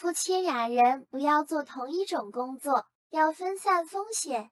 夫妻俩人不要做同一种工作要分散风险。